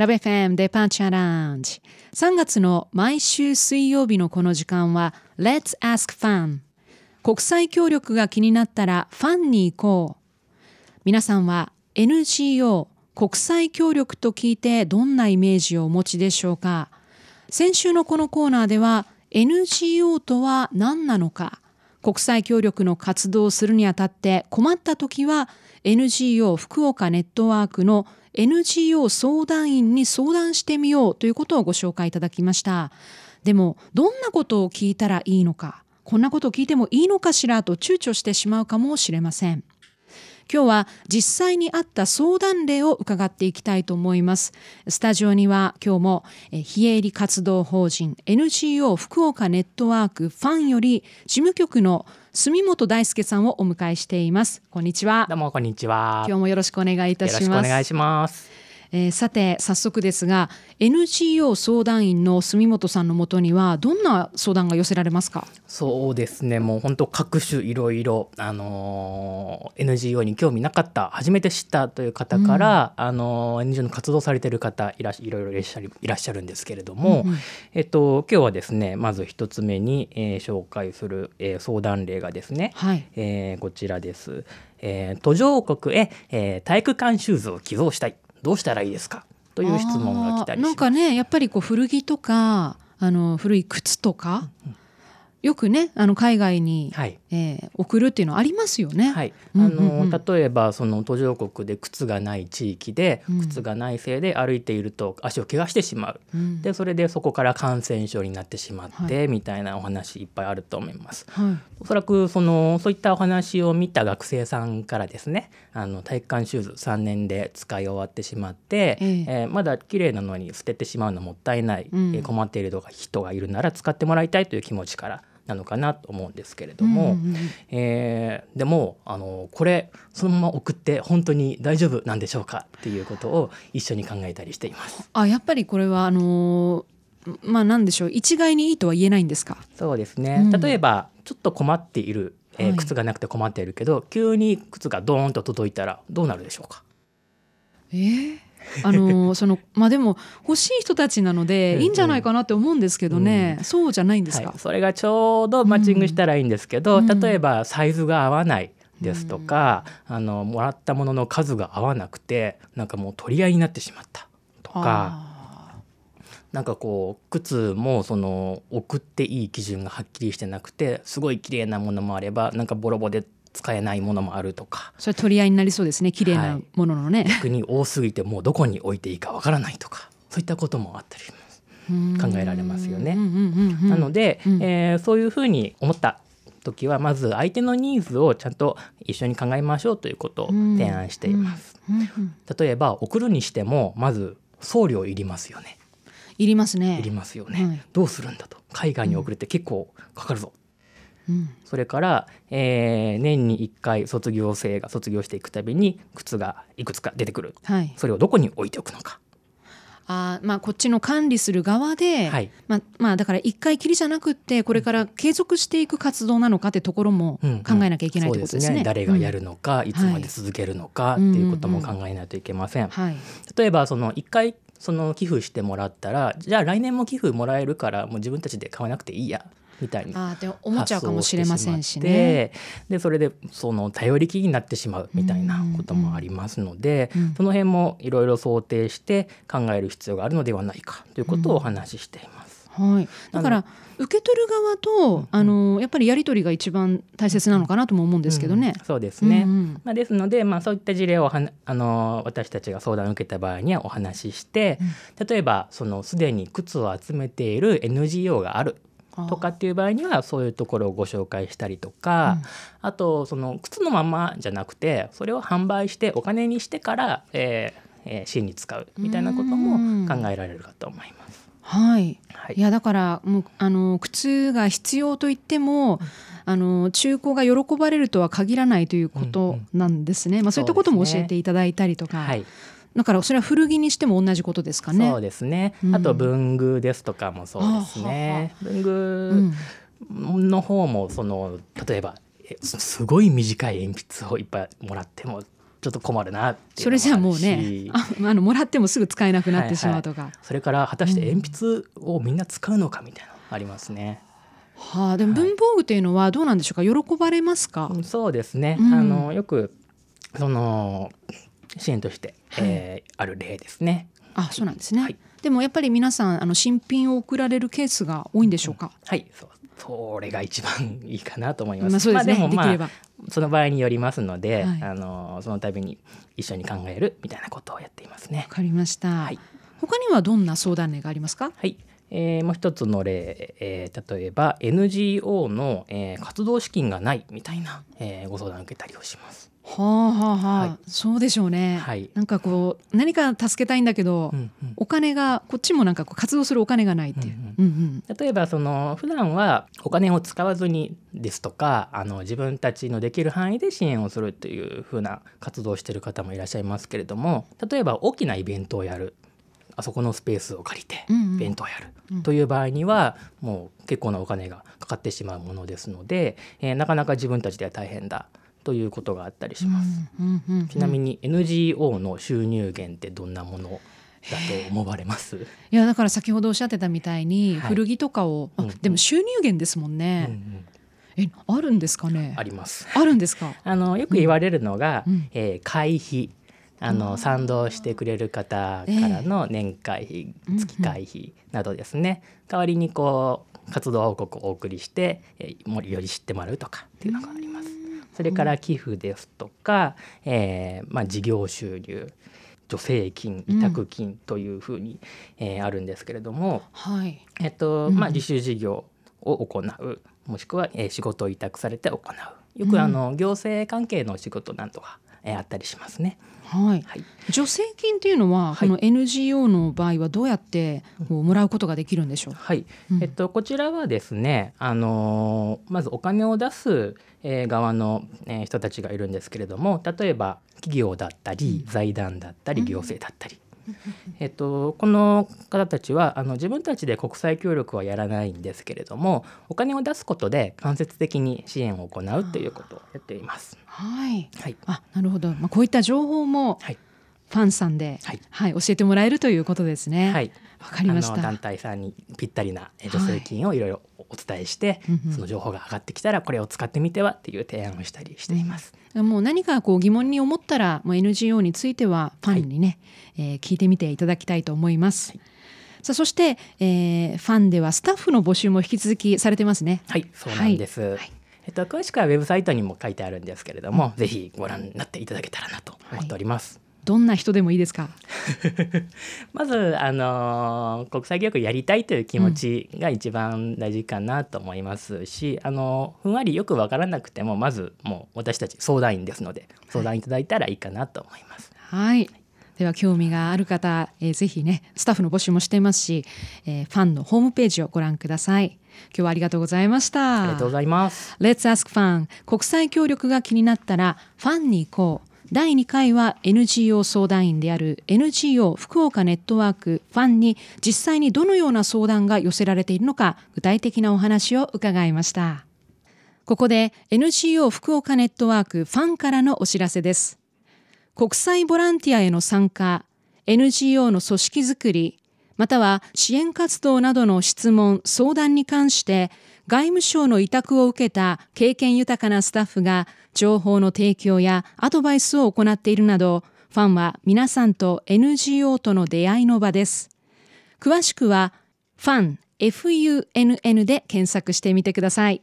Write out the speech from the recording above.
ラベフェムデパーチャーランジ。3月の毎週水曜日のこの時間は Let's Ask Fan 国際協力が気になったらファンに行こう。皆さんは NGO 国際協力と聞いてどんなイメージをお持ちでしょうか？先週のこのコーナーでは NGO とは何なのか？国際協力の活動をするにあたって困った時は NGO 福岡ネットワークの NGO 相談員に相談してみようということをご紹介いただきました。でもどんなことを聞いたらいいのかこんなことを聞いてもいいのかしらと躊躇してしまうかもしれません。今日は実際にあった相談例を伺っていきたいと思います。スタジオには今日も非営利活動法人 NGO 福岡ネットワークファンより事務局の住本大輔さんをお迎えしています。こんにちは。どうもこんにちは。今日もよろしくお願いいたします。お願いしますえー、さて早速ですが NGO 相談員の住本さんのもとにはどんな相談が寄せられますか？そうですね。もう本当各種いろいろ、あのー、NGO に興味なかった初めて知ったという方から、うん、あのー、NGO の活動されている方いらいろいろいらっしゃるいらっしゃるんですけれども、うんうん、えっと、今日はですねまず一つ目に、えー、紹介する、えー、相談例がですね、はい、えー、こちらです。えー、途上国へ、えー、体育館シューズを寄贈したい。どうしたらいいですか？という質問が来たりなんかねやっぱりこう古着とかあの古い靴とか、うんうん。よくねあの海外に、はい、えー、送るっていうのありますよね。はい、あの、例えばその途上国で靴がない地域で、うん、靴がないせいで歩いていると足を怪我してしまう、うん、でそれでそこから感染症になってしまって、はい、みたいなお話いっぱいあると思います。はい、おそらくそのそういったお話を見た学生さんからですねあの体育館シューズ3年で使い終わってしまって、えー、えー、まだ綺麗なのに捨ててしまうのもったいない、うん、困っている人がいるなら使ってもらいたいという気持ちからなのかなと思うんですけれども、うんうん、えー、でもあのこれそのまま送って本当に大丈夫なんでしょうかっていうことを一緒に考えたりしています。あやっぱりこれはあのまあなんでしょう。一概にいいとは言えないんですか？そうですね、うん、例えばちょっと困っている、えー、靴がなくて困っているけど、はい、急に靴がドーンと届いたらどうなるでしょうか？えー、あの そのまあでも欲しい人たちなのでいいんじゃないかなって思うんですけどね、うん。うん、そうじゃないんですか、はい、それがちょうどマッチングしたらいいんですけど、うん、例えばサイズが合わないですとか、うん、あのもらったものの数が合わなくてなんかもう取り合いになってしまったとか。なんかこう靴もその送っていい基準がはっきりしてなくてすごい綺麗なものもあればなんかボロボロで使えないものもあるとか。それ取り合いになりそうですね。綺麗なもののね、はい、逆に多すぎてもうどこに置いていいかわからないとか。そういったこともあったり考えられますよね。なので、うん、えー、そういうふうに思った時はまず相手のニーズをちゃんと一緒に考えましょうということを提案しています。例えば送るにしてもまず送料いりますよね。いりますね。いりますよね。はい、どうするんだと。海外に送るって結構かかるぞそれから、えー、年に1回卒業生が卒業していくたびに靴がいくつか出てくる、はい、それをどこに置いておくのか。あまあ、こっちの管理する側で、はい、まあまあ、だから一回きりじゃなくってこれから継続していく活動なのかってところも考えなきゃいけないとですね。誰がやるのか、うん、いつまで続けるのか、っていうことも考えないといけません。はい、例えばその一回その寄付してもらったらじゃあ来年も寄付もらえるからもう自分たちで買わなくていいやみたいにあで思っちゃうかもしれませんしね。でそれでその頼りきりになってしまうみたいなこともありますので、うん。うん、その辺もいろいろ想定して考える必要があるのではないかということをお話ししています。はい、だから受け取る側と、あのやっぱりやり取りが一番大切なのかなとも思うんですけどね。うん、そうですね、うんうん、まあ、ですので、まあ、そういった事例をはあの私たちが相談を受けた場合にはお話しして、うん、例えばそのすでに靴を集めている NGO があるとかっていう場合にはそういうところをご紹介したりとか、うん、あとその靴のままじゃなくてそれを販売してお金にしてから、えーえー、支援に使うみたいなことも考えられるかと思います。はい、はい、いやだからもうあの靴が必要といっても、うん、あの中古が喜ばれるとは限らないということなんですね。うんうん、まあそういったことも教えていただいたりとか。はいだからそれは古着にしても同じことですかね。そうですね。あと文具ですとかもそうですね。うん、文具の方もその例えばすごい短い鉛筆をいっぱいもらってもちょっと困るなっていうそれじゃあもうのねも あのもらってもすぐ使えなくなってしまうとか、それから果たして鉛筆をみんな使うのかみたいなのありますね。はあでも文房具というのはどうなんでしょうか？喜ばれますか、うんそうですね、うん。あのよくその支援として、はい。えーある例ですね。あそうなんですね、はい。でもやっぱり皆さんあの新品を送られるケースが多いんでしょうか、はい。そうそれが一番いいかなと思います。まあそうですね、まあでもまあできれば。その場合によりますので、はい。あのその度に一緒に考えるみたいなことをやっていますね。わ。かりました、はい。他にはどんな相談例がありますか？はい、えーもう一つの例、えー例えば NGO の、えー活動資金がないみたいな、えーご相談を受けたりをします。はあはあはあ、はい。そうでしょうね、はい。なんかこう何か助けたいんだけど、うんうん。お金がこっちもなんかこう活動するお金がないっていう、うんうん。例えばその普段はお金を使わずにですとかあの自分たちのできる範囲で支援をするというふうな活動をしている方もいらっしゃいますけれども例えば大きなイベントをやる。あそこのスペースを借りてイベントをやる。うん。という場合にはもう結構なお金がかかってしまうものですので、えーなかなか自分たちでは大変だということがあったりします。うんうんうんうんちなみに NGO の収入源ってどんなものだと思われます、いやだから先ほどおっしゃってたみたいにはい。古着とかを、あうんうん。でも収入源ですもんうんうね、ん。えあるんですかね？あります。あるんですか？あのよく言われるのが、うん。えー会費。あの賛同してくれる方からの年会費、ええ月会費などですね、代わりにこう活動報告をお送りして、えーより知ってもらうとかっていうのがあります。それから寄付ですとか、えーまあ、事業収入助成金委託金というふうに、えーあるんですけれども、はい。えっとうん。まあ、自主事業を行うもしくは、えー仕事を委託されて行う。よくあの、行政関係の仕事なんとか、えーあったりしますね。はい。はい、助成金っていうのは、はい。この NGO の場合はどうやってこうもらうことができるんでしょうはい。うん。えっと、こちらはですね、あのーまずお金を出す、えー側の、えー人たちがいるんですけれども例えば企業だったり財団だったり行政だったり、えっと、この方たちはあの自分たちで国際協力はやらないんですけれどもお金を出すことで間接的に支援を行うということをやっています。はい。はい、あなるほど、まあ、こういった情報もはいファンさんで、はいはい、教えてもらえるということですね。はい、わかりましあの団た。体さんにぴったりなえ助成金をいろいろお伝えして、うんうんその情報が上がってきたらこれを使ってみてはっていう提案をしたりしています。もう何かこう疑問に思ったら、もう NGO についてはファンにね、えー聞いてみていただきたいと思います。さあそして、えーファンではスタッフの募集も引き続きされてますね。はい、そうなんです。はいえっと詳しくはウェブサイトにも書いてあるんですけれども、ぜひご覧になっていただけたらなと思っております。どんな人でもいいですか？まずあのー国際教育やりたいという気持ちが一番大事かなと思いますし、あのーふんわりよくわからなくてもまずもう私たち相談員ですので相談いただいたらいいかなと思います。はい。では興味がある方、えーぜひねスタッフの募集もしていますし、えーファンのホームページをご覧ください。今日はありがとうございました。ありがとうございます。Let's Ask Fan 国際協力が気になったらファンに行こう第2回は NGO 相談員である NGO 福岡ネットワークファンに実際にどのような相談が寄せられているのか具体的なお話を伺いました。ここで NGO 福岡ネットワークファンからのお知らせです。国際ボランティアへの参加 NGO の組織づくりまたは支援活動などの質問相談に関して外務省の委託を受けた経験豊かなスタッフが情報の提供やアドバイスを行っているなどファンは皆さんと NGO との出会いの場です。詳しくはファン FUNN で検索してみてください。